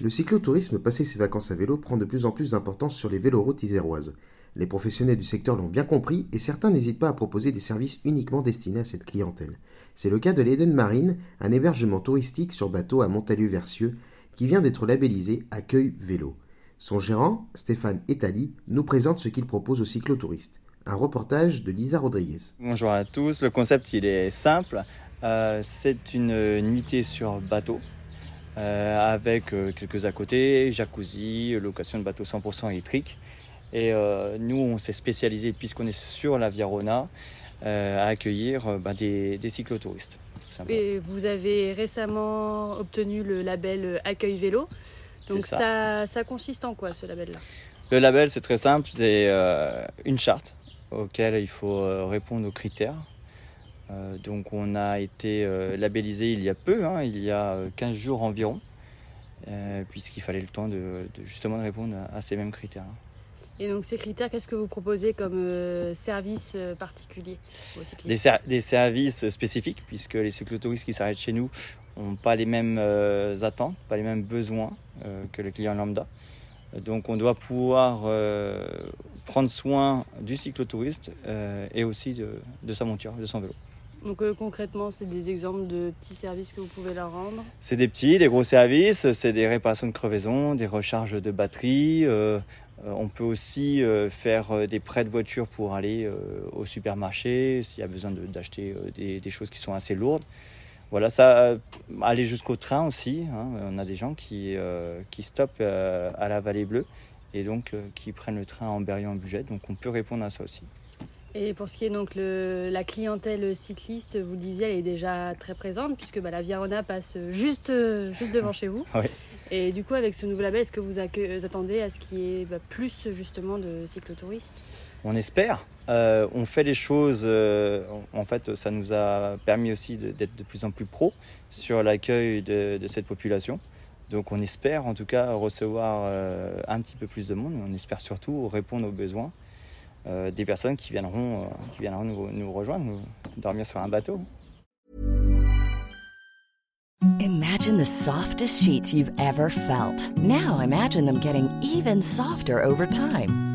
Le cyclotourisme passer ses vacances à vélo prend de plus en plus d'importance sur les véloroutes iséroises. Les professionnels du secteur l'ont bien compris et certains n'hésitent pas à proposer des services uniquement destinés à cette clientèle. C'est le cas de l'Eden Marine, un hébergement touristique sur bateau à Montalieu-Versieux, qui vient d'être labellisé Accueil Vélo. Son gérant, Stéphane Etali, nous présente ce qu'il propose aux cyclotouristes. Un reportage de Lisa Rodriguez. Bonjour à tous, le concept il est simple. Euh, c'est une nuitée sur bateau euh, avec euh, quelques à côté, jacuzzi, location de bateau 100% électrique. Et nous, on s'est spécialisé, puisqu'on est sur la Viarona, à accueillir bah, des, des cyclotouristes. Et vous avez récemment obtenu le label Accueil Vélo. Donc ça. Ça, consiste en quoi ce label-là? Le label, c'est très simple, c'est une charte auquel il faut répondre aux critères euh, donc on a été euh, labellisé il y a peu, hein, il y a 15 euh, jours environ, puisqu'il fallait le temps de, justement de répondre à, ces mêmes critères. Et donc ces critères, qu'est-ce que vous proposez comme service particulier des, des, services spécifiques, puisque les cyclotouristes qui s'arrêtent chez nous n'ont pas les mêmes attentes, pas les mêmes besoins que le client lambda. Donc on doit pouvoir prendre soin du cyclotouriste et aussi de, de sa monture, de son vélo. Donc euh, concrètement, c'est des exemples de petits services que vous pouvez leur rendre C'est des petits, des gros services, c'est des réparations de crevaisons, des recharges de batteries. Euh, euh, on peut aussi faire des prêts de voiture pour aller au supermarché s'il y a besoin d'acheter des, choses qui sont assez lourdes. Voilà, ça, aller jusqu'au train aussi. Hein. On a des gens qui, qui stoppent à la Vallée Bleue et donc qui prennent le train en Berrian en budget. Donc on peut répondre à ça aussi. Et pour ce qui est donc le, la clientèle cycliste, vous le disiez, elle est déjà très présente puisque bah, la Viarona passe juste, juste devant chez vous. Et du coup, avec ce nouveau label, est-ce que vous, attendez à ce qu'il y ait bah, plus justement de cyclotouristes? On espère. Euh, on fait les choses. Euh, en fait, ça nous a permis aussi d'être de, plus en plus pro sur l'accueil de, cette population. Donc, on espère en tout cas recevoir euh, un petit peu plus de monde. On espère surtout répondre aux besoins euh, des personnes qui viendront, euh, qui viendront nous, nous rejoindre, nous, dormir sur un bateau. Imagine the softest sheets you've ever felt. Now imagine them getting even softer over time.